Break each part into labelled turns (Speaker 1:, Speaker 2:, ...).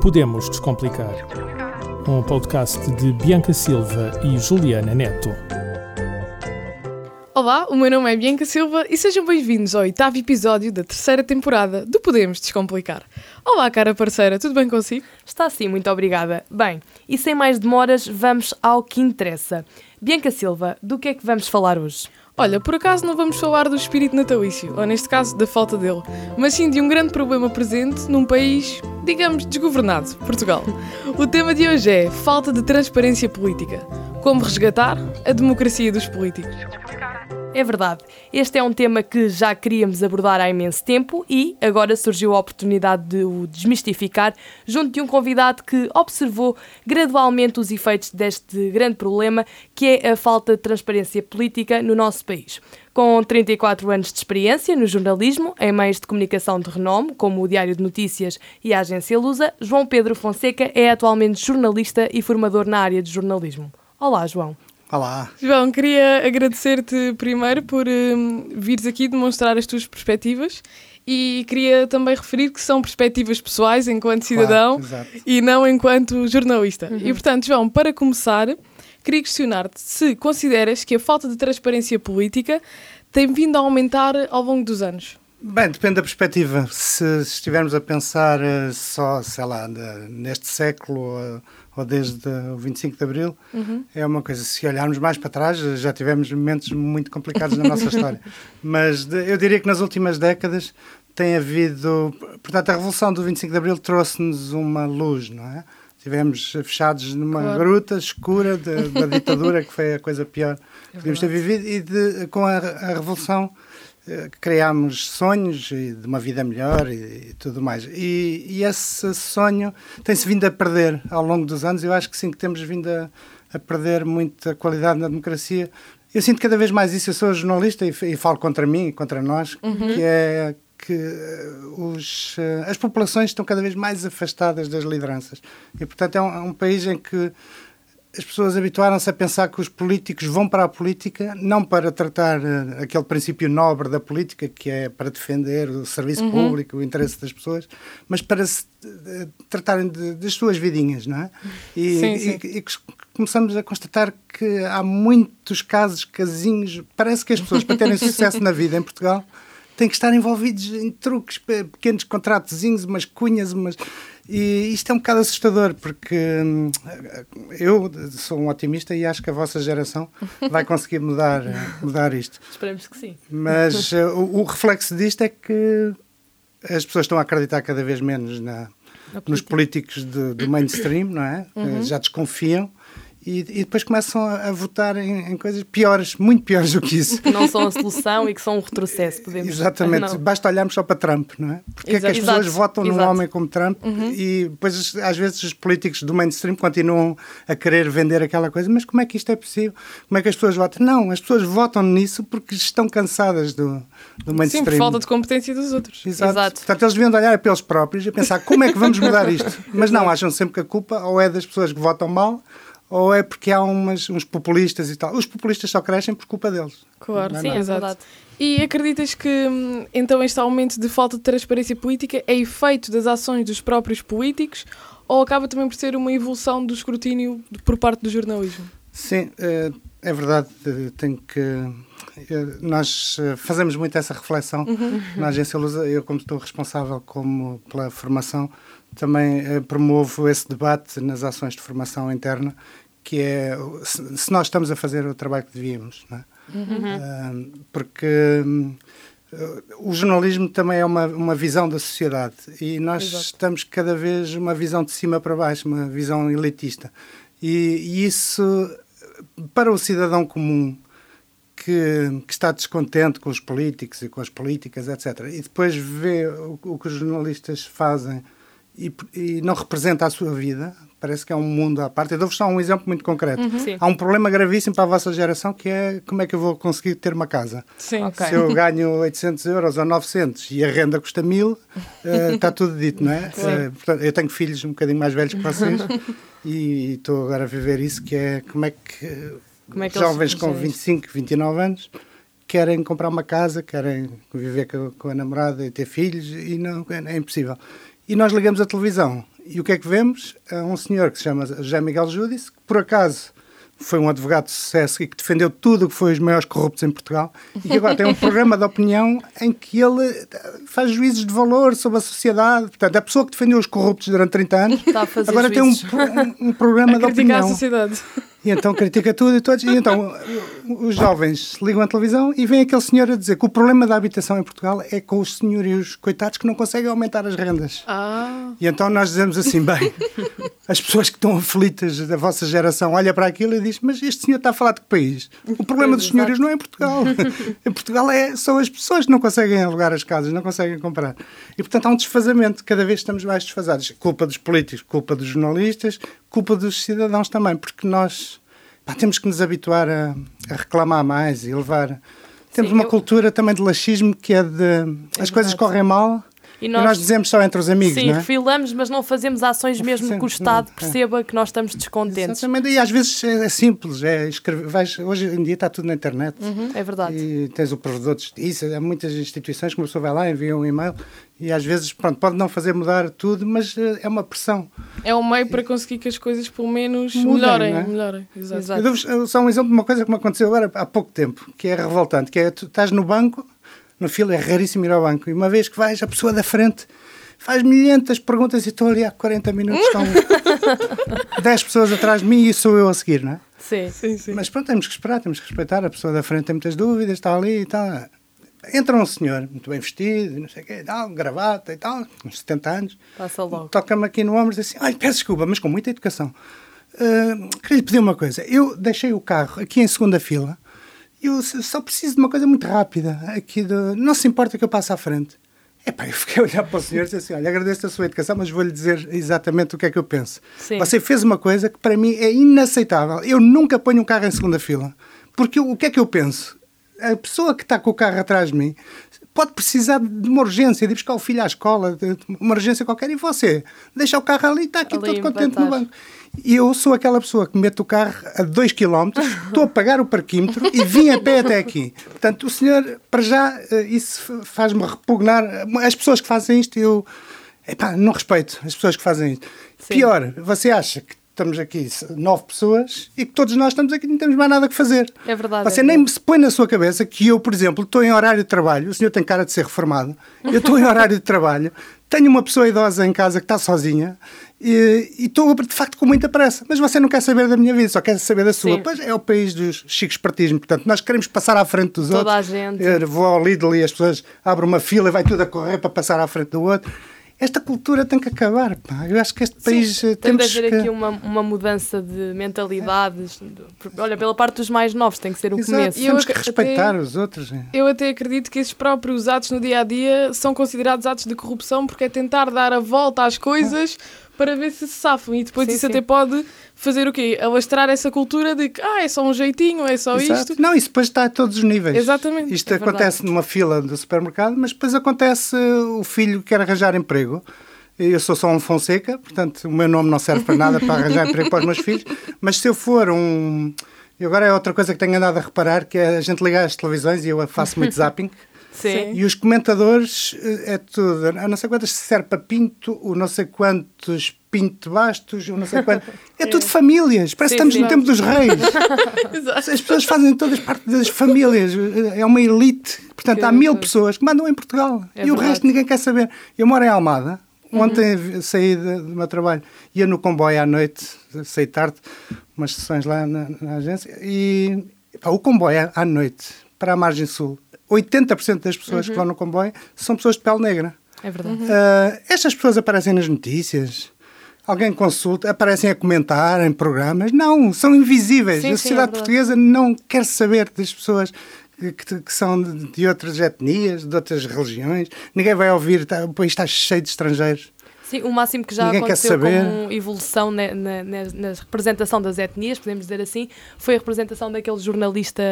Speaker 1: Podemos Descomplicar. Um podcast de Bianca Silva e Juliana Neto.
Speaker 2: Olá, o meu nome é Bianca Silva e sejam bem-vindos ao oitavo episódio da terceira temporada do Podemos Descomplicar. Olá, cara parceira, tudo bem consigo?
Speaker 3: Está sim, muito obrigada. Bem, e sem mais demoras, vamos ao que interessa. Bianca Silva, do que é que vamos falar hoje?
Speaker 2: Olha, por acaso não vamos falar do espírito natalício, ou neste caso da falta dele, mas sim de um grande problema presente num país, digamos, desgovernado, Portugal. O tema de hoje é falta de transparência política. Como resgatar a democracia dos políticos.
Speaker 3: É verdade, este é um tema que já queríamos abordar há imenso tempo e agora surgiu a oportunidade de o desmistificar junto de um convidado que observou gradualmente os efeitos deste grande problema que é a falta de transparência política no nosso país. Com 34 anos de experiência no jornalismo, em meios de comunicação de renome, como o Diário de Notícias e a Agência Lusa, João Pedro Fonseca é atualmente jornalista e formador na área de jornalismo. Olá, João.
Speaker 4: Olá.
Speaker 2: João, queria agradecer-te primeiro por um, vires aqui demonstrar as tuas perspectivas e queria também referir que são perspectivas pessoais enquanto cidadão
Speaker 4: Claro,
Speaker 2: e não enquanto jornalista. E portanto, João, para começar, queria questionar-te se consideras que a falta de transparência política tem vindo a aumentar ao longo dos anos.
Speaker 4: Bem, depende da perspectiva. Se estivermos a pensar eh, só, sei lá, neste século ou desde o 25 de Abril, é uma coisa. Se olharmos mais para trás, já tivemos momentos muito complicados na nossa história. Mas de- eu diria que nas últimas décadas tem havido. Portanto, a Revolução do 25 de Abril trouxe-nos uma luz, não é? Tivemos fechados numa
Speaker 2: Claro.
Speaker 4: gruta escura de- da ditadura, que foi a coisa pior que podíamos ter vivido, e de- com a, a Revolução criámos sonhos de uma vida melhor e, e tudo mais. E, e esse sonho tem-se vindo a perder ao longo dos anos. Eu acho que sim, que temos vindo a, a perder muita qualidade na democracia. Eu sinto cada vez mais isso. Eu sou jornalista e, e falo contra mim e contra nós, que é que eh, os, eh, as populações estão cada vez mais afastadas das lideranças. E, portanto, é um, é um país em que as pessoas habituaram-se a pensar que os políticos vão para a política não para tratar eh, aquele princípio nobre da política, que é para defender o serviço público, o interesse das pessoas, mas para se eh, tratarem de- das suas vidinhas, não é? E,
Speaker 2: Sim, sim.
Speaker 4: e- e começamos a constatar que há muitos casos, casinhos. Parece que as pessoas, para terem sucesso na vida em Portugal, têm que estar envolvidos em truques, pe- pequenos contratozinhos, umas cunhas, umas. E isto é um bocado assustador, porque hum, eu sou um otimista e acho que a vossa geração vai conseguir mudar, mudar isto.
Speaker 3: Esperamos que sim.
Speaker 4: Mas eh, o, o reflexo disto é que as pessoas estão a acreditar cada vez menos na, nos políticos do, do mainstream, não é? Eh, Já desconfiam e, e depois começam a, a votar em, em coisas piores, muito piores do que isso.
Speaker 3: Que não são a solução e que são um retrocesso, podemos
Speaker 4: Exatamente,
Speaker 3: Não.
Speaker 4: basta olharmos só para Trump, não é? Porque é que as
Speaker 3: Exato.
Speaker 4: pessoas votam num
Speaker 3: Exato.
Speaker 4: homem como Trump e depois às vezes os políticos do mainstream continuam a querer vender aquela coisa, mas como é que isto é possível? Como é que as pessoas votam? Não, as pessoas votam nisso porque estão cansadas do, do
Speaker 2: Sim,
Speaker 4: mainstream.
Speaker 2: por falta de competência dos outros.
Speaker 4: Exato.
Speaker 3: Exato.
Speaker 4: Portanto, eles deviam de olhar para eles próprios e pensar como é que vamos mudar isto. Mas não, acham sempre que a culpa ou é das pessoas que votam mal ou é porque há umas, uns populistas e tal. Os populistas só crescem por culpa deles.
Speaker 2: Claro,
Speaker 4: é
Speaker 3: Sim,
Speaker 2: exato. E acreditas que hum, então este aumento de falta de transparência política é efeito das ações dos próprios políticos ou acaba também por ser uma evolução do escrutínio por parte do jornalismo?
Speaker 4: Sim, eh, é verdade. eh, Tenho que. eh, Nós fazemos muito essa reflexão na Agência Lusa. Eu, como estou responsável como pela formação, também promovo esse debate nas ações de formação interna, que é se nós estamos a fazer o trabalho que devíamos. É? Ah, porque eh, o jornalismo também é uma, uma visão da sociedade e nós
Speaker 2: Exato.
Speaker 4: estamos cada vez uma visão de cima para baixo, uma visão elitista. E, e isso, para o cidadão comum que, que está descontente com os políticos e com as políticas, etc., e depois vê o, o que os jornalistas fazem e, e não representa a sua vida, parece que é um mundo à parte. Eu dou-vos só um exemplo muito concreto.
Speaker 3: Sim.
Speaker 4: Há um problema gravíssimo para a vossa geração que é como é que eu vou conseguir ter uma casa.
Speaker 2: Sim.
Speaker 3: Ok.
Speaker 4: Se eu ganho 800 euros ou 900 e a renda custa 1000, eh, está tudo dito, não é? Eh, portanto, eu tenho filhos um bocadinho mais velhos que vocês e estou agora a viver isso, que é como é que,
Speaker 3: Como é que
Speaker 4: jovens com
Speaker 3: geram isto?
Speaker 4: 25, 29 anos querem comprar uma casa, querem viver com, com a namorada e ter filhos e não é impossível. E nós ligamos a televisão e o que é que vemos? Há um senhor que se chama José Miguel Júdice, que por acaso foi um advogado de sucesso e que defendeu tudo o que foi os maiores corruptos em Portugal e que agora tem um programa de opinião em que ele eh, faz juízes de valor sobre a sociedade. Portanto, a pessoa que defendeu os corruptos durante 30 anos agora
Speaker 3: juízes.
Speaker 4: tem um, um, um programa de opinião.
Speaker 2: a sociedade.
Speaker 4: E então critica tudo e todos. E então os jovens ligam à televisão e vem aquele senhor a dizer que o problema da habitação em Portugal é com os senhorios coitados que não conseguem aumentar as rendas.
Speaker 2: Ah.
Speaker 4: E então nós dizemos assim, bem, as pessoas que estão aflitas da vossa geração olha para aquilo e diz, mas este senhor está a falar de que país? O problema dos senhorios não é em Portugal. em Portugal é, são as pessoas que não conseguem alugar as casas, não conseguem comprar. E portanto há um desfazamento, cada vez estamos mais desfasados. Culpa dos políticos, culpa dos jornalistas, culpa dos cidadãos também, porque nós pá, temos que nos habituar a, a, reclamar mais e levar. Temos Sim, uma eu... cultura também de laxismo que é de é as coisas correm mal e nós, e nós, dizemos só entre os amigos,
Speaker 3: sim,
Speaker 4: não é?
Speaker 3: refilamos, mas não fazemos ações mesmo que o Estado não, é. perceba é. que nós estamos descontentes.
Speaker 4: Exatamente, e às vezes é, é simples, é escrever, vais, hoje em dia está tudo na internet.
Speaker 3: Uhum, é verdade.
Speaker 4: E tens o provedor de justiça, há muitas instituições que uma pessoa vai lá, envia um e-mail e às vezes, pronto, pode não fazer mudar tudo, mas eh, é uma pressão.
Speaker 2: É um meio para conseguir que as coisas pelo menos Mudem, melhorem. É? melhorem. Exato.
Speaker 4: Exato. Eu só um exemplo de uma coisa que me aconteceu agora há pouco tempo, que é revoltante, que é tu estás no banco, no fila, é raríssimo ir ao banco, e uma vez que vais, a pessoa da frente faz milhentas perguntas e estou ali há 40 minutos, estão 10 pessoas atrás de mim e sou eu a seguir, não é?
Speaker 3: Sim, sim, sim.
Speaker 4: Mas pronto, temos que esperar, temos que respeitar. A pessoa da frente tem muitas dúvidas, está ali e tal. Entra um senhor, muito bem vestido, não sei o quê, tal, gravata e tal, uns 70 anos.
Speaker 3: Passa logo.
Speaker 4: Toca-me aqui no ombro e diz assim: Olha, peço desculpa, mas com muita educação. Uh, queria lhe pedir uma coisa. Eu deixei o carro aqui em segunda fila. Eu só preciso de uma coisa muito rápida. Aqui do... Não se importa que eu passe à frente. Epá, eu fiquei a olhar para o senhor e disse assim: olha, agradeço a sua educação, mas vou-lhe dizer exatamente o que é que eu penso. Sim. Você fez uma coisa que para mim é inaceitável. Eu nunca ponho um carro em segunda fila. Porque eu, o que é que eu penso? A pessoa que está com o carro atrás de mim pode precisar de uma urgência, de buscar o filho à escola, uma urgência qualquer, e você deixa o carro ali e está aqui ali todo contente no banco. E eu sou aquela pessoa que mete o carro a 2 km, estou a pagar o parquímetro e vim a pé até aqui. Portanto, o senhor, para já, eh, isso faz-me repugnar. As pessoas que fazem isto, eu epá, não respeito as pessoas que fazem isto. Sim. Pior, você acha que estamos aqui nove pessoas e que todos nós estamos aqui e não temos mais nada que fazer.
Speaker 3: É verdade.
Speaker 4: Você
Speaker 3: é
Speaker 4: nem se põe na sua cabeça que eu, por exemplo, estou em horário de trabalho, o senhor tem cara de ser reformado, eu estou em horário de trabalho, tenho uma pessoa idosa em casa que está sozinha e, estou, de facto, com muita pressa. Mas você não quer saber da minha vida, só quer saber da sua. Sim. Pois é o país dos chicos partismo. Portanto, nós queremos passar à frente dos
Speaker 3: Toda
Speaker 4: outros.
Speaker 3: Toda a gente.
Speaker 4: Eu vou ao Lidl e as pessoas abrem uma fila e vai tudo a correr para passar à frente do outro esta cultura tem que acabar. Pá. Eu acho que este país
Speaker 3: Sim, tem de haver que... aqui uma, uma mudança de mentalidades. É. Olha, pela parte dos mais novos, tem que ser o
Speaker 4: Exato.
Speaker 3: começo.
Speaker 4: E temos que respeitar até, os outros. É.
Speaker 2: Eu até acredito que esses próprios atos no dia a dia são considerados atos de corrupção porque é tentar dar a volta às coisas. Ah para ver se se safam. E depois sim, isso sim. até pode fazer o quê? Alastrar essa cultura de que ah, é só um jeitinho, é só Exato. isto.
Speaker 4: Não, isso depois está a todos os níveis.
Speaker 2: Exatamente.
Speaker 4: Isto é acontece verdade. numa fila do supermercado, mas depois acontece o filho que quer arranjar emprego. Eu sou só um Fonseca, portanto o meu nome não serve para nada para arranjar emprego para os meus filhos, mas se eu for um. E agora é outra coisa que tenho andado a reparar, que é a gente ligar as televisões e eu faço muito zapping.
Speaker 3: Sim.
Speaker 4: E os comentadores eh, é tudo, a não sei quantas Serpa Pinto, o não sei quantos Pinto Bastos, o não sei quantos. É, é. tudo famílias, parece sim, que estamos sim. no tempo dos reis. As pessoas fazem todas parte das famílias, é uma elite. Portanto, que há mil pessoas que mandam em Portugal é e verdade. o resto ninguém quer saber. Eu moro em Almada, Ontem uhum. saí do meu trabalho, ia no comboio à noite, saí tarde, umas sessões lá na, na agência, e pá, o comboio à noite, para a margem sul, 80% das pessoas uhum. que vão no comboio são pessoas de pele negra.
Speaker 3: É verdade. Uhum.
Speaker 4: Uh, estas pessoas aparecem nas notícias, alguém consulta, aparecem a comentar em programas. Não, são invisíveis. Sim, a sociedade sim, é portuguesa não quer saber das pessoas que, que, são de outras etnias, de outras religiões. Ninguém vai ouvir, tá, o país está cheio de estrangeiros.
Speaker 3: Sim, o máximo que já Ninguém aconteceu como evolução na, na, na, na, representação das etnias, podemos dizer assim, foi a representação daquele jornalista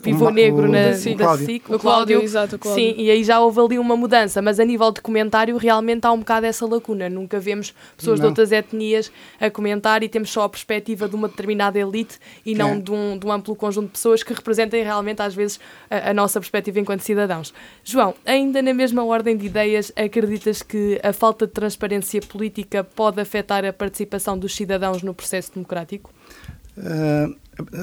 Speaker 3: vivo negro o, na,
Speaker 2: sim,
Speaker 3: da SIC,
Speaker 2: o, o Cláudio, exato, o Cláudio.
Speaker 3: Sim, e aí já houve ali uma mudança, mas a nível de comentário realmente há um bocado essa lacuna. Nunca vemos pessoas não. de outras etnias a comentar e temos só a perspectiva de uma determinada elite e não é. de, um, de um amplo conjunto de pessoas que representem realmente às vezes a, a nossa perspectiva enquanto cidadãos. João, ainda na mesma ordem de ideias, acreditas que a falta de transparência transparência política pode afetar a participação dos cidadãos no processo democrático?
Speaker 4: Uh,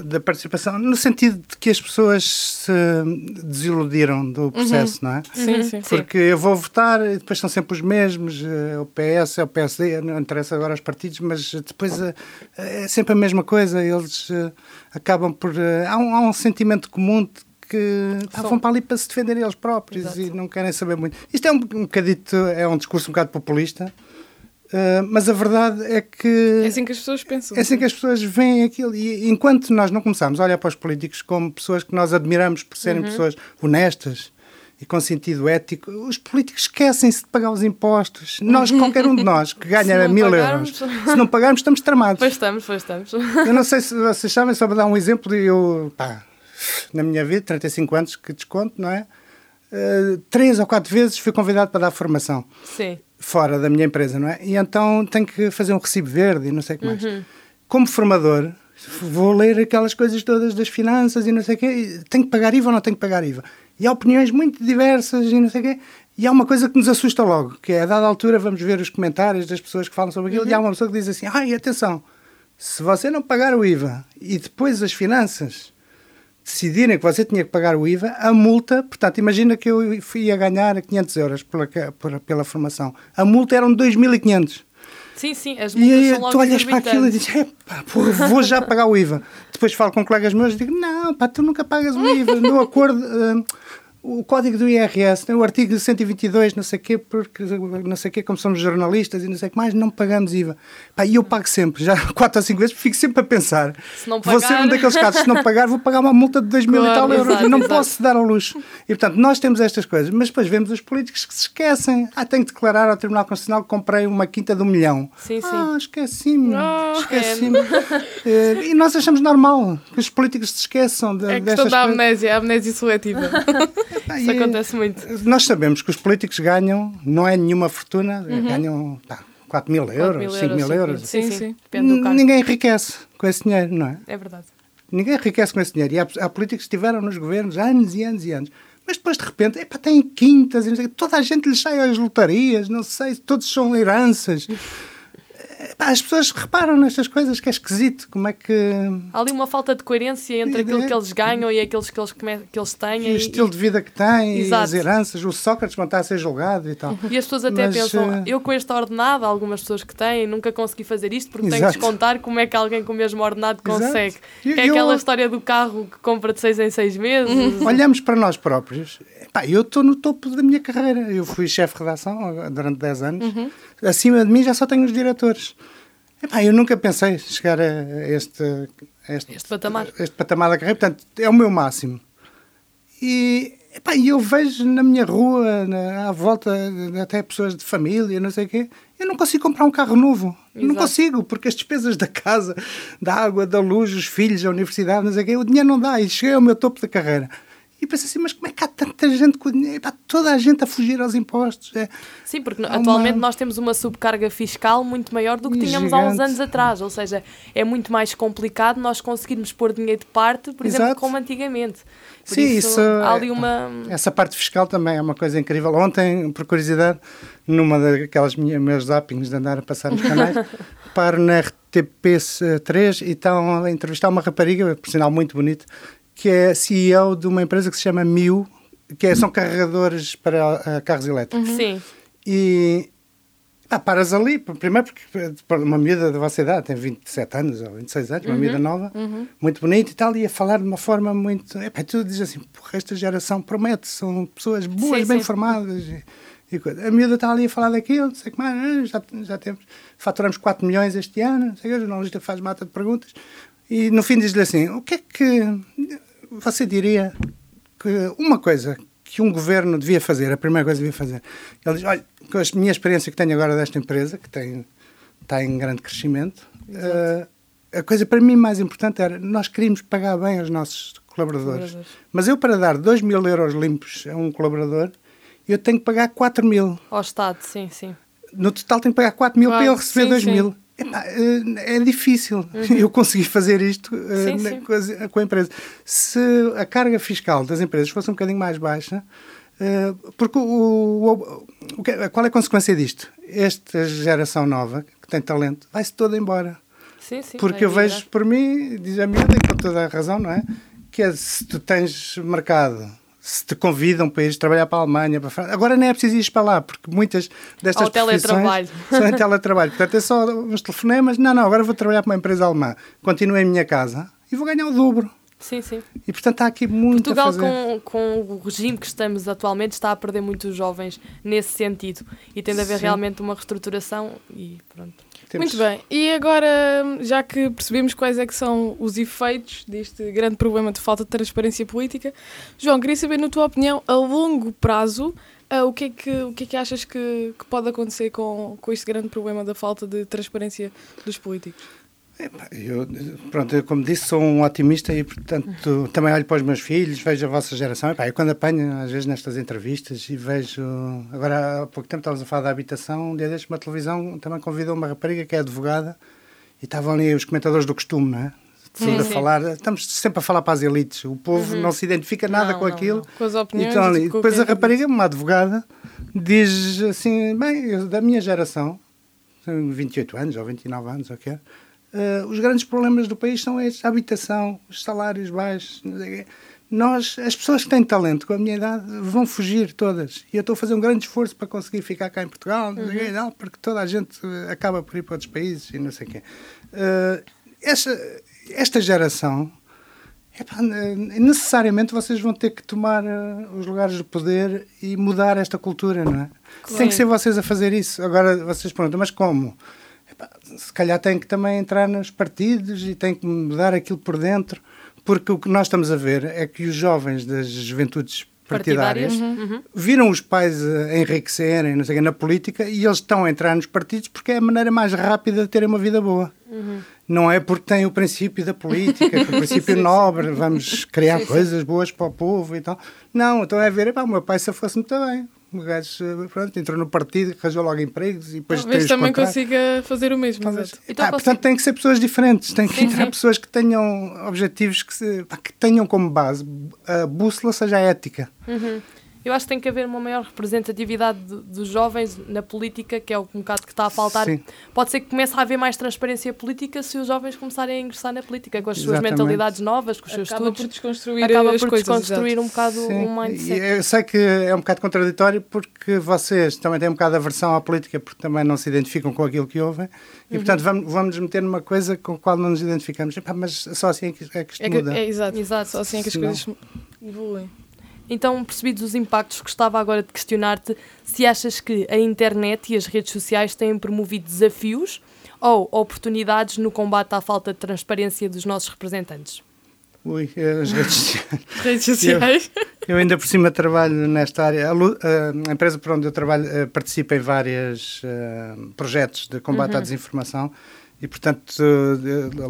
Speaker 4: da participação, no sentido de que as pessoas se desiludiram do processo, uhum. não é?
Speaker 2: Sim, uhum. sim.
Speaker 4: Porque eu vou votar e depois são sempre os mesmos, é o PS, é o PSD, não interessa agora os partidos, mas depois é, é sempre a mesma coisa, eles uh, acabam por. Há, um, há um sentimento comum de que estavam para ali para se defender eles próprios Exato. e não querem saber muito. Isto é um, um bocadito, é um discurso um bocado populista, Uh, mas a verdade é que.
Speaker 2: É assim que as pessoas pensam.
Speaker 4: É assim que as pessoas veem aquilo. E enquanto nós não começarmos a olhar para os políticos como pessoas que nós admiramos por serem uhum. pessoas honestas e com sentido ético, os políticos esquecem-se de pagar os impostos. Nós, qualquer um de nós que ganha mil euros, se não pagarmos, estamos tramados.
Speaker 3: Pois estamos, pois estamos.
Speaker 4: Eu não sei se vocês sabem, só para dar um exemplo, eu, pá, na minha vida, 35 anos que desconto, não é? Uh, três ou quatro vezes fui convidado para dar formação.
Speaker 3: Sim
Speaker 4: fora da minha empresa, não é? E então tenho que fazer um recibo verde e não sei o que mais. Uhum. Como formador, vou ler aquelas coisas todas das finanças e não sei o quê, tenho que pagar IVA ou não tenho que pagar IVA? E há opiniões muito diversas e não sei o quê. E há uma coisa que nos assusta logo, que é a dada altura vamos ver os comentários das pessoas que falam sobre aquilo uhum. e há uma pessoa que diz assim, ai, atenção, se você não pagar o IVA e depois as finanças decidirem que você tinha que pagar o IVA, a multa, portanto, imagina que eu ia ganhar 500 euros pela, pela, pela formação. A multa eram 2.500.
Speaker 3: Sim, sim, as multas
Speaker 4: e
Speaker 3: são logo
Speaker 4: tu olhas para aquilo e dizes, pá, vou já pagar o IVA. Depois falo com colegas meus e digo, não, pá, tu nunca pagas o IVA. No acordo, uh, o código do IRS, né, o artigo 122, não sei o quê, porque não sei quê, como somos jornalistas e não sei o que mais, não pagamos IVA. Pá, e eu pago sempre, já quatro ou cinco vezes, fico sempre a pensar.
Speaker 3: Se não pagar...
Speaker 4: Vou ser um daqueles casos, se não pagar, vou pagar uma multa de 2 mil claro, e tal euros. Exato, não exato. posso dar ao luxo. E portanto, nós temos estas coisas, mas depois vemos os políticos que se esquecem. Ah, tenho que declarar ao Tribunal Constitucional que comprei uma quinta de um milhão.
Speaker 3: Sim, sim.
Speaker 4: Ah, esqueci-me. Oh, esqueci-me. É. e nós achamos normal que os políticos se esqueçam de,
Speaker 2: é questão da amnésia, a amnésia seletiva.
Speaker 3: Isso acontece muito.
Speaker 4: Nós sabemos que os políticos ganham, não é nenhuma fortuna, uhum. ganham pá, 4 mil euros, 5 mil euros.
Speaker 3: Sim, sim. sim.
Speaker 4: Ninguém enriquece com esse dinheiro, não é?
Speaker 3: É verdade.
Speaker 4: Ninguém enriquece com esse dinheiro. E há, há políticos que estiveram nos governos anos e anos e anos. Mas depois, de repente, epá, têm quintas, toda a gente lhes sai às lotarias, não sei, todos são heranças. As pessoas reparam nestas coisas que é esquisito. Como é que.
Speaker 3: Há ali uma falta de coerência entre aquilo que eles ganham e aqueles que eles, que eles têm.
Speaker 4: E o estilo de vida que têm, e as heranças, o Sócrates quando está a ser julgado e tal.
Speaker 3: E as pessoas até Mas, pensam, uh... eu com este ordenado, algumas pessoas que têm, nunca consegui fazer isto porque Exato. tenho que descontar como é que alguém com o mesmo ordenado consegue. é aquela eu... história do carro que compra de seis em seis meses.
Speaker 4: Uhum. Olhamos para nós próprios. Eu estou no topo da minha carreira. Eu fui chefe de redação durante 10 anos. Uhum. Acima de mim já só tenho os diretores. Epá, eu nunca pensei chegar a este,
Speaker 3: a este, este, patamar.
Speaker 4: este patamar da carreira, portanto, é o meu máximo. E epá, eu vejo na minha rua, na, à volta, até pessoas de família, não sei o quê, eu não consigo comprar um carro novo. Não consigo, porque as despesas da casa, da água, da luz, os filhos, a universidade, não sei o quê, o dinheiro não dá. E cheguei ao meu topo da carreira. E pensei assim, mas como é que há tanta gente com dinheiro? Pá, toda a gente a fugir aos impostos. É,
Speaker 3: Sim, porque atualmente uma... nós temos uma subcarga fiscal muito maior do que tínhamos Gigante. há uns anos atrás. Ou seja, é muito mais complicado nós conseguirmos pôr dinheiro de parte, por Exato. exemplo, como antigamente. Por
Speaker 4: Sim, isso, isso há
Speaker 3: ali uma...
Speaker 4: Essa parte fiscal também é uma coisa incrível. Ontem, por curiosidade, numa daquelas minhas, meus zappings de andar a passar nos canais, paro na RTP3 e estão a entrevistar uma rapariga, por sinal muito bonita, que é CEO de uma empresa que se chama Miu, que é, são carregadores para uh, carros elétricos.
Speaker 3: Uhum. Sim.
Speaker 4: E ah, paras ali, primeiro porque uma miúda da vossa idade, tem 27 anos ou 26 anos, uma uhum. miúda nova, uhum. muito bonita e tal, e a falar de uma forma muito. Epá, tu dizes assim, porra, esta geração promete, são pessoas boas, sim, bem sim. formadas. E, e coisa. A miúda está ali a falar daquilo, não sei que mais, ah, já, já temos, faturamos 4 milhões este ano, não sei, o jornalista faz mata de perguntas, e no fim diz-lhe assim: o que é que você diria que uma coisa que um governo devia fazer, a primeira coisa que devia fazer, ele diz, olha, com a minha experiência que tenho agora desta empresa, que tem, está em grande crescimento, uh, a coisa para mim mais importante era, nós queríamos pagar bem aos nossos colaboradores, colaboradores. mas eu para dar 2 mil euros limpos a um colaborador, eu tenho que pagar 4 mil.
Speaker 3: Ao Estado, sim, sim.
Speaker 4: No total tenho que pagar 4 mil claro, para ele receber sim, 2 sim. mil. É, é difícil uhum. eu conseguir fazer isto uh, sim, sim. Com, a, empresa. Se a carga fiscal das empresas fosse um bocadinho mais baixa, Uh, porque o, o, o, qual é a consequência disto? Esta geração nova, que tem talento, vai-se toda embora.
Speaker 3: Sim, sim,
Speaker 4: porque eu vejo por mim, diz a miúda, com toda a razão, não é? Que é, se tu tens mercado se te convidam para ir trabalhar para a Alemanha, para a França. Agora nem é preciso ir para lá, porque muitas destas Ao
Speaker 3: teletrabalho.
Speaker 4: são em teletrabalho. Portanto, é só uns telefonemas. Não, não, agora vou trabalhar para uma empresa alemã. Continuo em minha casa e vou ganhar o dobro.
Speaker 3: Sim, sim.
Speaker 4: E portanto há aqui muito
Speaker 3: Portugal,
Speaker 4: a fazer.
Speaker 3: Com, com o regime que estamos atualmente, está a perder muitos jovens nesse sentido. E tem de haver sim. realmente uma reestruturação e pronto.
Speaker 2: Temos... Muito bem. E agora, já que percebemos quais é que são os efeitos deste grande problema de falta de transparência política, João, queria saber, na tua opinião, a longo prazo, uh, o, que é que, o que é que achas que, que pode acontecer com, com este grande problema da falta de transparência dos políticos?
Speaker 4: Eu, pronto, como disse, sou um otimista e, portanto, também olho para os meus filhos, vejo a vossa geração. Epá, eu, quando apanho, às vezes, nestas entrevistas e vejo. Agora, há pouco tempo estávamos a falar da habitação. Um dia destes, uma televisão também convidou uma rapariga que é advogada e estavam ali os comentadores do costume, não é? Sim, a falar, estamos sempre a falar para as elites. O povo uhum. não se identifica nada não, com aquilo. Não,
Speaker 2: não. Com as opiniões.
Speaker 4: Então, e depois a rapariga, uma advogada, diz assim: bem, eu, da minha geração, tenho 28 anos ou 29 anos, ou o que é Uh, os grandes problemas do país são estes: a habitação, os salários baixos. Nós, as pessoas que têm talento com a minha idade, vão fugir todas. E eu estou a fazer um grande esforço para conseguir ficar cá em Portugal, uhum. não, porque toda a gente eh, acaba por ir para outros países e não sei o quê. Uh, esta, esta geração, epá, necessariamente vocês vão ter que tomar uh, os lugares do poder e mudar esta cultura, não é? Claro. Tem que ser vocês a fazer isso. Agora vocês perguntam, mas como? Se calhar tem que também entrar nos partidos e tem que mudar aquilo por dentro, porque o que nós estamos a ver é que os jovens das juventudes partidárias, partidárias uhum. viram os pais enriquecerem não sei, na política e eles estão a entrar nos partidos porque é a maneira mais rápida de terem uma vida boa. Uhum. Não é porque tem o princípio da política, o princípio sim, nobre, sim. vamos criar sim, coisas boas para o povo e tal. Não, então é ver, o meu pai se fosse muito bem o gajo pronto, entrou no partido, arranjou logo empregos e depois
Speaker 2: Talvez também consiga fazer o mesmo.
Speaker 4: Então, ah, portanto, tem que ser pessoas diferentes, tem que sim, entrar sim. pessoas que tenham objetivos que, se, que tenham como base a bússola seja a ética.
Speaker 3: Uhum. Eu acho que tem que haver uma maior representatividade dos jovens na política, que é um bocado que está a faltar. Sim. Pode ser que comece a haver mais transparência política se os jovens começarem a ingressar na política, com as suas Exatamente. mentalidades novas, com os seus
Speaker 2: Acaba
Speaker 3: estudos.
Speaker 2: Por desconstruir Acaba por coisas,
Speaker 3: desconstruir exato. um bocado o um mindset.
Speaker 4: Eu sei que é um bocado contraditório porque vocês também têm um bocado de aversão à política porque também não se identificam com aquilo que ouvem e, uhum. portanto, vamos, vamos meter numa coisa com a qual não nos identificamos. Epá, mas só assim é que, é que isto é que, muda.
Speaker 2: É, exato, exato, só assim é que as coisas evoluem.
Speaker 3: Então, percebidos os impactos, gostava agora de questionar-te se achas que a internet e as redes sociais têm promovido desafios ou oportunidades no combate à falta de transparência dos nossos representantes.
Speaker 4: Ui, as redes sociais.
Speaker 2: redes sociais.
Speaker 4: Eu, eu, ainda por cima trabalho nesta área. A, a, empresa por onde eu trabalho eh, participa em vários uh, projetos de combate uhum. à desinformação e, portanto,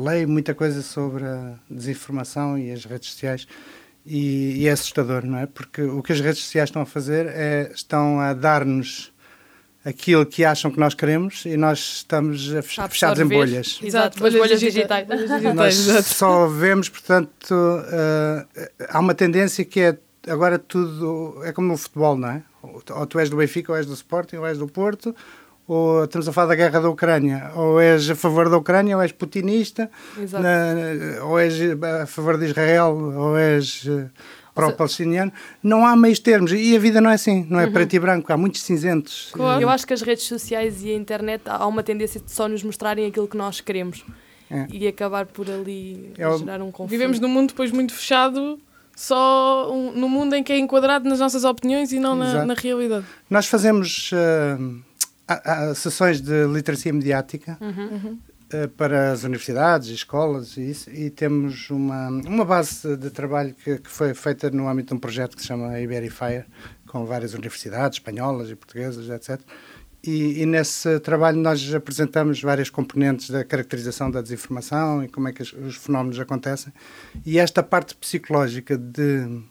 Speaker 4: leio muita coisa sobre a desinformação e as redes sociais. E, e, é assustador, não é? Porque o que as redes sociais estão a fazer é estão a dar-nos aquilo que acham que nós queremos e nós estamos fechados em bolhas.
Speaker 3: Exato, bolhas, bolhas digitais.
Speaker 4: nós só vemos, portanto, uh, há uma tendência que é agora tudo é como no futebol, não é? Ou tu és do Benfica, ou és do Sporting, ou és do Porto, ou estamos a falar da guerra da Ucrânia, ou és a favor da Ucrânia, ou és putinista, na, ou és a favor de Israel, ou és uh, pró-palestiniano. Não há meios termos e a vida não é assim, não é uhum. preto e branco, há muitos cinzentos.
Speaker 3: Claro. Eu acho que as redes sociais e a internet há uma tendência de só nos mostrarem aquilo que nós queremos é. e acabar por ali é gerar um conflito.
Speaker 2: Vivemos num mundo depois muito fechado só um, no mundo em que é enquadrado nas nossas opiniões e não na, na realidade.
Speaker 4: Nós fazemos uh, há, há sessões de literacia mediática uhum. uh, para as universidades, escolas e isso, e temos uma, uma base de trabalho que, que foi feita no âmbito de um projeto que se chama Iberifier, com várias universidades espanholas e portuguesas, etc. E, e, nesse trabalho nós apresentamos várias componentes da caracterização da desinformação e como é que os, os fenómenos acontecem. E esta parte psicológica de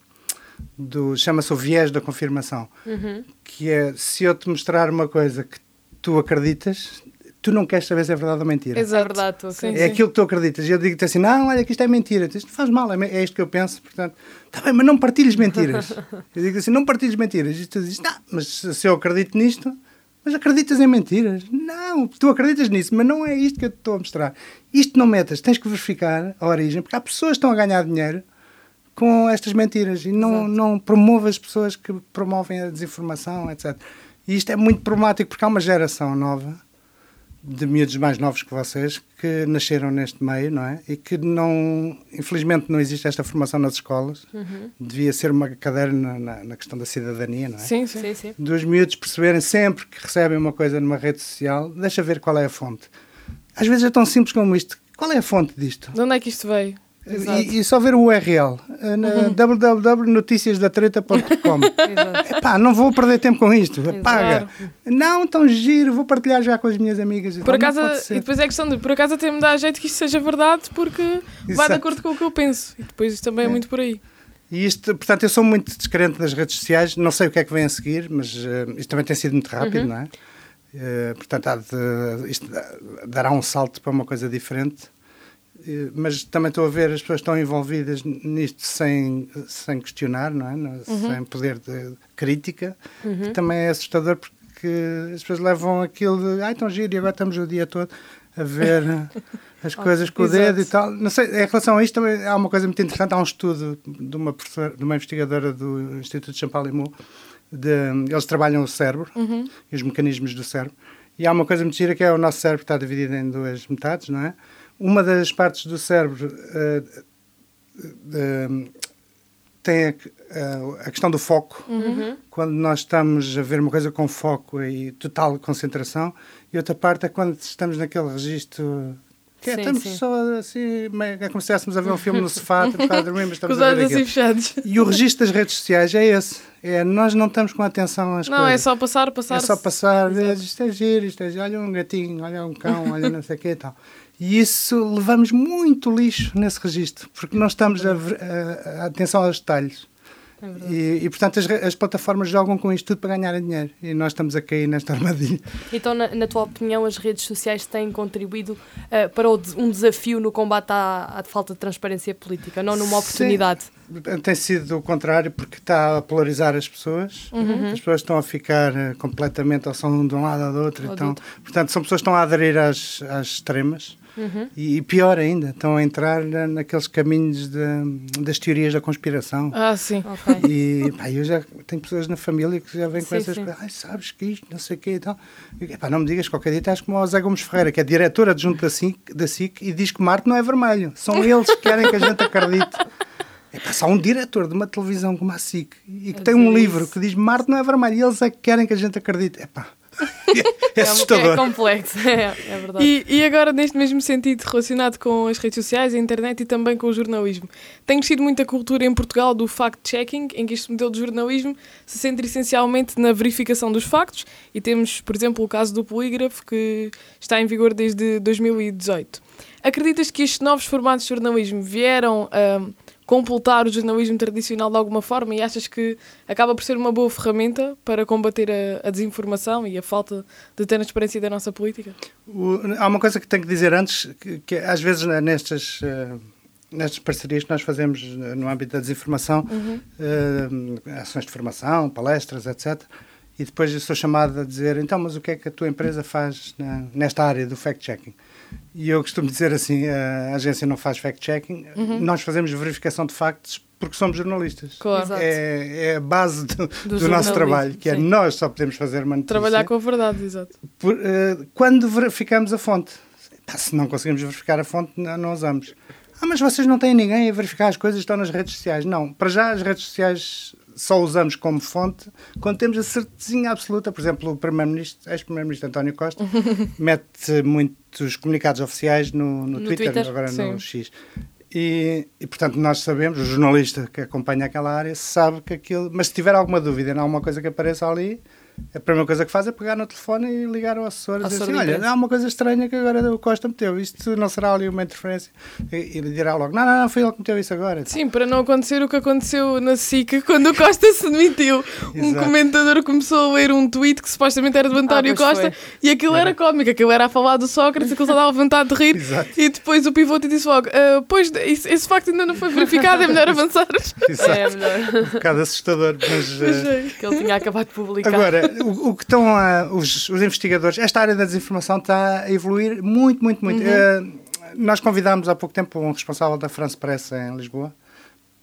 Speaker 4: do chama-se o viés da confirmação, uhum. que é se eu te mostrar uma coisa que tu acreditas, tu não queres saber se é verdade ou mentira.
Speaker 2: Exato.
Speaker 3: É verdade, tu
Speaker 2: Sim,
Speaker 4: É
Speaker 2: sim.
Speaker 4: aquilo que tu acreditas. E eu digo-te assim: não, olha, que isto é mentira. Não faz mal, é, me- é isto que eu penso. Portanto, está bem, mas não partilhes mentiras. eu digo assim: não partilhes mentiras. E tu dizes, não, mas se eu acredito nisto, mas acreditas em mentiras. Não, tu acreditas nisso, mas não é isto que eu te estou a mostrar. Isto não metas, tens que verificar a origem, porque há pessoas que estão a ganhar dinheiro com estas mentiras e não, não promove as pessoas que promovem a desinformação, etc. E isto é muito problemático porque há uma geração nova de miúdos mais novos que vocês que nasceram neste meio, não é? E que não, infelizmente não existe esta formação nas escolas. Devia ser uma cadeira na, na, na questão da cidadania, não é?
Speaker 2: Sim, sim.
Speaker 3: Sim, sim.
Speaker 4: Dos miúdos perceberem sempre que recebem uma coisa numa rede social, deixa ver qual é a fonte. Às vezes é tão simples como isto. Qual é a fonte disto?
Speaker 2: De onde é que isto veio? Exato.
Speaker 4: E, e só ver o URL, eh, na www.noticiasdatreta.com.
Speaker 3: Exato.
Speaker 4: Epá, não vou perder tempo com isto, paga. Não, tão giro, vou partilhar já com as minhas amigas.
Speaker 2: Por acaso, e depois é questão de, por acaso até me dá jeito que isto seja verdade porque vai de
Speaker 4: Exato.
Speaker 2: acordo com o que eu penso. E depois isto também é,
Speaker 4: É.
Speaker 2: muito por aí.
Speaker 4: E isto, portanto, eu sou muito descrente das redes sociais, não sei o que é que vem a seguir, mas eh, isto também tem sido muito rápido,
Speaker 2: Uhum.
Speaker 4: não é? Eh, portanto, de- isto dará um salto para uma coisa diferente. Eh, mas também estou a ver as pessoas estão envolvidas nisto sem, sem questionar, não é?
Speaker 2: Uhum.
Speaker 4: Sem poder de crítica, que também é assustador porque as pessoas levam aquilo de ai, tão giro, e agora estamos o dia todo a ver as coisas com o dedo e tal. Não sei, em relação a isto também há uma coisa muito interessante, há um estudo de uma, professora, de uma investigadora do Instituto de Champalimau, de, eles trabalham o cérebro
Speaker 2: Uhum.
Speaker 4: e os mecanismos do cérebro. E há uma coisa muito gira que é o nosso cérebro está dividido em duas metades, não é? Uma das partes do cérebro eh, eh, tem a, a- a questão do foco. Quando nós estamos a ver uma coisa com foco e total concentração, e outra parte é quando estamos naquele registro. Que é,
Speaker 3: Sim,
Speaker 4: estamos
Speaker 3: sim.
Speaker 4: só assim, é como se estivéssemos a ver um filme no sofá, estamos a dormir, mas
Speaker 2: Com
Speaker 4: estamos
Speaker 2: os
Speaker 4: a
Speaker 2: olhos
Speaker 4: ver
Speaker 2: assim fechados.
Speaker 4: E o registro das redes sociais é esse. É, nós não estamos com atenção às
Speaker 2: Não,
Speaker 4: coisas.
Speaker 2: é só passar, passar.
Speaker 4: É só passar,
Speaker 2: Exato.
Speaker 4: isto é giro, isto é giro, olha um gatinho, olha um cão, olha não sei o quê e tal. E isso levamos muito lixo nesse registro, porque não estamos a, a- a atenção aos detalhes.
Speaker 3: É.
Speaker 4: E, e, portanto as, as plataformas jogam com isto tudo para ganharem dinheiro e nós estamos a cair nesta armadilha.
Speaker 3: Então, na, na tua opinião, as redes sociais têm contribuído eh, para o um desafio no combate à, à falta de transparência política, não numa
Speaker 4: Sim.
Speaker 3: oportunidade?
Speaker 4: Tem sido o contrário porque está a polarizar as pessoas.
Speaker 3: Uhum.
Speaker 4: As pessoas estão a ficar eh, completamente ao som de um lado ou do outro.
Speaker 3: Ou do
Speaker 4: Então,
Speaker 3: outro.
Speaker 4: portanto, são pessoas que estão a aderir às, às extremas.
Speaker 3: Uhum.
Speaker 4: E, e pior ainda, estão a entrar na- naqueles caminhos de- das teorias da conspiração.
Speaker 2: Ah, sim.
Speaker 3: Ok.
Speaker 4: E pá, eu já tenho pessoas na família que já vêm com
Speaker 3: Sim,
Speaker 4: essas
Speaker 3: sim.
Speaker 4: coisas. Ai, sabes que isto, não sei o quê e tal. E, epá, não me digas, qualquer dia estás como o Zé Gomes Ferreira, que é diretor adjunto da SIC, da SIC e diz que Marte não é vermelho. São eles que querem que a gente acredite. Epá, só um diretor de uma televisão como a SIC e que
Speaker 3: A
Speaker 4: tem um livro
Speaker 3: isso.
Speaker 4: que diz Marte não é vermelho e eles é que querem que a gente acredite. Epá, é,
Speaker 3: É
Speaker 4: assustador.
Speaker 3: complexo, é, é verdade.
Speaker 2: E, e agora, neste mesmo sentido, relacionado com as redes sociais, a internet e também com o jornalismo, tem crescido muita cultura em Portugal do fact-checking, em que este modelo de jornalismo se centra essencialmente na verificação dos factos, e temos, por exemplo, o caso do polígrafo, que está em vigor desde 2018. Acreditas que estes novos formatos de jornalismo vieram a completar o jornalismo tradicional de alguma forma e achas que acaba por ser uma boa ferramenta para combater a, a desinformação e a falta de transparência da nossa política?
Speaker 4: O- há uma coisa que tenho que dizer antes, que, que às vezes né, nestas, eh, nestas parcerias que nós fazemos eh, no âmbito da desinformação, eh, ações de formação, palestras, etc. E depois eu sou chamado a dizer, então, mas o que é que a tua empresa faz na- nesta área do fact-checking? E eu costumo dizer assim, a agência não faz fact-checking, nós fazemos verificação de factos porque somos jornalistas.
Speaker 2: Claro.
Speaker 4: É, é a base do, do nosso
Speaker 3: jornalismo,
Speaker 4: trabalho, que é
Speaker 3: sim.
Speaker 4: nós só podemos fazer uma notícia
Speaker 2: Trabalhar com a verdade, exato.
Speaker 4: por, eh, quando verificamos a fonte. Se não conseguimos verificar a fonte, não, não usamos. Ah, mas vocês não têm ninguém a verificar as coisas que estão nas redes sociais. Não, para já as redes sociais só usamos como fonte quando temos a certezinha absoluta. Por exemplo, o Primeiro-Ministro, ex-Primeiro-Ministro António Costa, mete muitos comunicados oficiais no, no,
Speaker 3: No
Speaker 4: Twitter,
Speaker 3: Twitter,
Speaker 4: agora no
Speaker 2: sim.
Speaker 4: X. E, e, portanto, nós sabemos, o jornalista que acompanha aquela área sabe que aquilo. Mas se tiver alguma dúvida em alguma coisa que apareça ali, a primeira coisa que faz é pegar no telefone e ligar ao assessor e dizer assim, olha, há uma coisa estranha que agora o Costa meteu, isto não será ali uma interferência? E e dirá logo, não, não, não, foi ele que meteu isso agora.
Speaker 2: Sim, para não acontecer o que aconteceu na SIC quando o Costa se demitiu. Um comentador começou a ler um tweet que supostamente era do António
Speaker 3: pois
Speaker 2: Costa e aquilo era cómico, aquilo era a falar do Sócrates, aquilo só dava vontade de rir.
Speaker 4: Exato.
Speaker 2: E depois o pivote disse logo: "Ah, Pois, esse, esse facto ainda não foi verificado, é melhor avançar.
Speaker 4: Exato.
Speaker 3: É melhor.
Speaker 4: Um bocado assustador, mas... eh,
Speaker 2: Achei.
Speaker 3: que ele tinha acabado de publicar.
Speaker 4: Agora, o, o que estão a, os, os investigadores, esta área da desinformação está a evoluir muito, muito, muito. Eh, nós convidámos há pouco tempo um responsável da France Press em Lisboa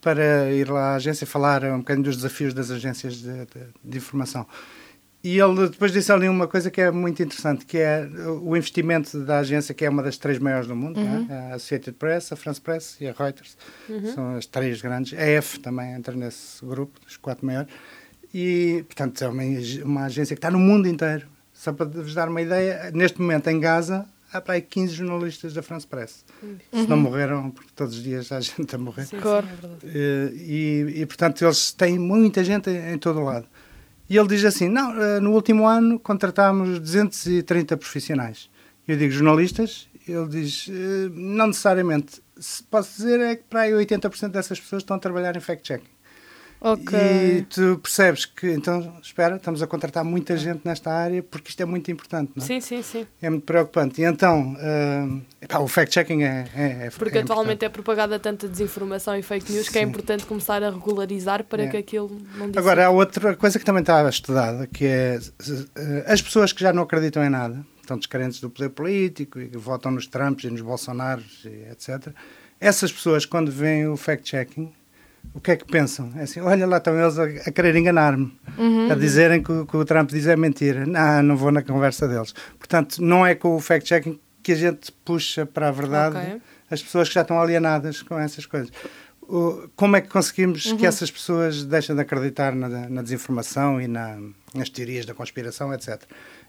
Speaker 4: para ir lá à agência falar um bocadinho dos desafios das agências de, de- de informação. E ele depois disse ali uma coisa que é muito interessante, que é o investimento da agência, que é uma das três maiores do mundo, não é? a Associated Press, a France Press e a Reuters. São as três grandes. A EF também entra nesse grupo, dos quatro maiores. E, portanto, é uma, uma agência que está no mundo inteiro. Só para vos dar uma ideia, neste momento em Gaza há para aí 15 jornalistas da France Press. Se não morreram, porque todos os dias há gente a morrer.
Speaker 3: Sim,
Speaker 2: Claro.
Speaker 3: sim, é.
Speaker 4: Eh, e, e, portanto, eles têm muita gente em, em todo o lado. E ele diz assim: não, eh, no último ano contratámos 230 profissionais. Eu digo jornalistas, ele diz: eh, não necessariamente. Se posso dizer é que para aí 80% dessas pessoas estão a trabalhar em fact-checking.
Speaker 2: Ok.
Speaker 4: E tu percebes que, então, espera, estamos a contratar muita gente nesta área porque isto é muito importante, não é?
Speaker 3: Sim, sim, sim.
Speaker 4: É muito preocupante. E então, epá, o fact-checking é, é, é
Speaker 3: Porque
Speaker 4: é
Speaker 3: atualmente é propagada tanta desinformação e fake news que é
Speaker 4: Sim.
Speaker 3: importante começar a regularizar para
Speaker 4: É.
Speaker 3: que aquilo não disse.
Speaker 4: Agora, há outra coisa que também está estudada, que é eh, as pessoas que já não acreditam em nada, estão descarentes do poder político e que votam nos Trumps e nos Bolsonaros, e etc. Essas pessoas, quando veem o fact-checking, o que é que pensam? É assim, olha lá estão eles a, a querer enganar-me, a dizerem que, o- que o Trump diz é mentira. Não, não vou na conversa deles. Portanto, não é com o fact-checking que a gente puxa para a verdade
Speaker 3: Ok.
Speaker 4: as pessoas que já estão alienadas com essas coisas. O- como é que conseguimos que essas pessoas deixem de acreditar na, na desinformação e na- nas teorias da conspiração, etc.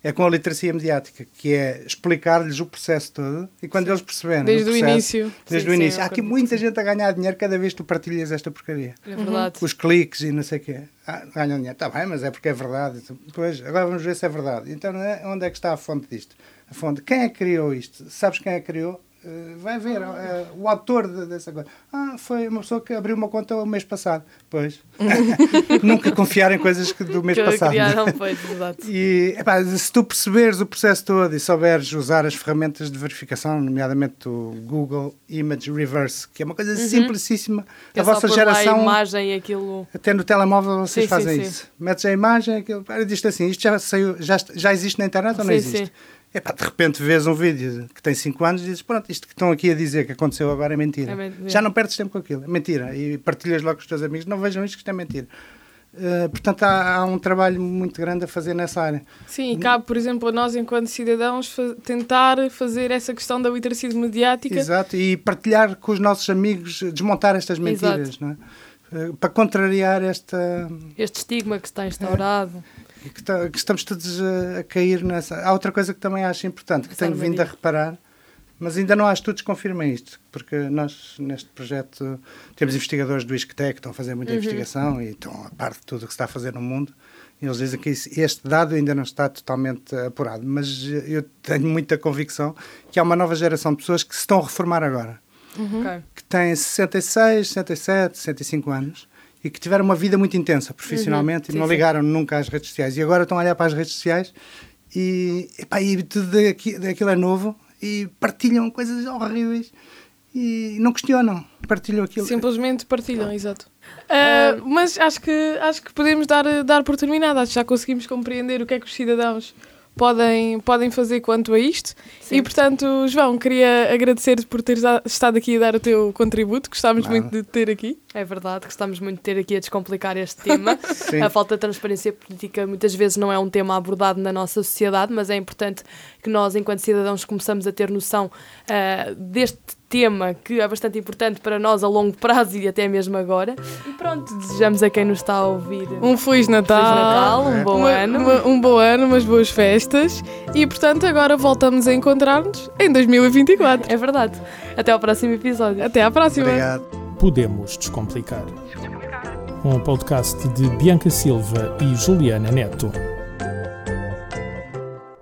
Speaker 4: É com a literacia mediática, que é explicar-lhes o processo todo e quando eles perceberem
Speaker 2: Desde o
Speaker 4: processo,
Speaker 2: início.
Speaker 4: Desde
Speaker 3: Sim,
Speaker 4: o
Speaker 3: sim,
Speaker 4: início.
Speaker 3: eu
Speaker 4: Há aqui muita
Speaker 3: sim.
Speaker 4: gente a ganhar dinheiro cada vez que tu partilhas esta porcaria.
Speaker 3: É verdade.
Speaker 4: Os cliques e não sei o quê. Ah, ganham dinheiro. Está bem, mas é porque é verdade. Pois, agora vamos ver se é verdade. Então, é? onde é que está a fonte disto? A fonte. Quem é que criou isto? Sabes quem é que criou? Eh, vai ver. eh, o autor de- dessa coisa. Ah, foi uma pessoa que abriu uma conta o mês passado. Pois. Nunca confiar em coisas que do mês
Speaker 3: que
Speaker 4: passado.
Speaker 3: criaram, pois, exato.
Speaker 4: E epá, se tu perceberes o processo todo e souberes usar as ferramentas de verificação, nomeadamente o Google Image Reverse, que é uma coisa simplicíssima,
Speaker 3: Uhum. Que é
Speaker 4: a
Speaker 3: só
Speaker 4: vossa geração.
Speaker 3: a imagem aquilo.
Speaker 4: Até no telemóvel vocês
Speaker 3: Sim,
Speaker 4: fazem
Speaker 3: sim,
Speaker 4: isso. Metes a imagem, aquilo, para, diz assim, isto já, saiu, já, já existe na internet ou não existe?
Speaker 3: sim.
Speaker 4: Epá, de repente vês um vídeo que tem 5 anos e dizes, pronto, isto que estão aqui a dizer que aconteceu agora é mentira.
Speaker 3: É mentira.
Speaker 4: Já não perdes tempo com aquilo, é mentira. E partilhas logo com os teus amigos, não vejam isto que isto é mentira. Eh, portanto, há, há um trabalho muito grande a fazer nessa área.
Speaker 2: Sim, e cabe, por exemplo, a nós, enquanto cidadãos, fa- tentar fazer essa questão da literacia mediática.
Speaker 4: Exato, e partilhar com os nossos amigos, desmontar estas mentiras,
Speaker 3: Exato.
Speaker 4: não é? Eh, Para contrariar esta.
Speaker 3: Este estigma que está instaurado.
Speaker 4: que, está- que estamos todos a, a cair nessa. Há outra coisa que também acho importante, que tenho vindo a reparar, mas ainda não há estudos que confirmem isto, porque nós, neste projeto, temos investigadores do ISCTE que estão a fazer muita investigação e estão a par de tudo o que se está a fazer no mundo. E eles dizem que isso- este dado ainda não está totalmente apurado, mas eu tenho muita convicção que há uma nova geração de pessoas que se estão a reformar agora
Speaker 3: Ok.
Speaker 4: que têm 66, 67, 65 anos e que tiveram uma vida muito intensa profissionalmente
Speaker 3: Uhum,
Speaker 4: e não
Speaker 3: sim, sim.
Speaker 4: ligaram nunca às redes sociais. E agora estão a olhar para as redes sociais e, epá, e tudo daqui- daquilo é novo e partilham coisas horríveis e não questionam, partilham aquilo.
Speaker 2: Simplesmente partilham, exato. Ah, mas acho que, acho que podemos dar, dar por terminado. Acho que já conseguimos compreender o que é que os cidadãos podem, podem fazer quanto a isto.
Speaker 3: Sim.
Speaker 2: E, portanto, João, queria agradecer-te por teres estado aqui a dar o teu contributo. Gostámos
Speaker 4: Nada.
Speaker 2: muito de te ter aqui.
Speaker 3: É verdade, gostamos muito de ter aqui a descomplicar este tema.
Speaker 4: Sim.
Speaker 3: A falta de transparência política muitas vezes não é um tema abordado na nossa sociedade, mas é importante que nós, enquanto cidadãos, começamos a ter noção ah, deste tema que é bastante importante para nós a longo prazo e até mesmo agora. E pronto, desejamos a quem nos está a ouvir
Speaker 2: Um Feliz Natal.
Speaker 3: Feliz Natal, um bom
Speaker 2: uma-
Speaker 3: ano.
Speaker 2: uma- um bom ano, umas boas festas. E, portanto, agora voltamos a encontrar-nos em 2024.
Speaker 3: É verdade. Até ao próximo episódio.
Speaker 2: Até à próxima.
Speaker 4: Obrigado.
Speaker 1: Podemos Descomplicar. Um podcast de Bianca Silva e Juliana Neto.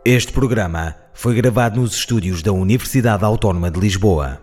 Speaker 5: Este programa foi gravado nos estúdios da Universidade Autónoma de Lisboa.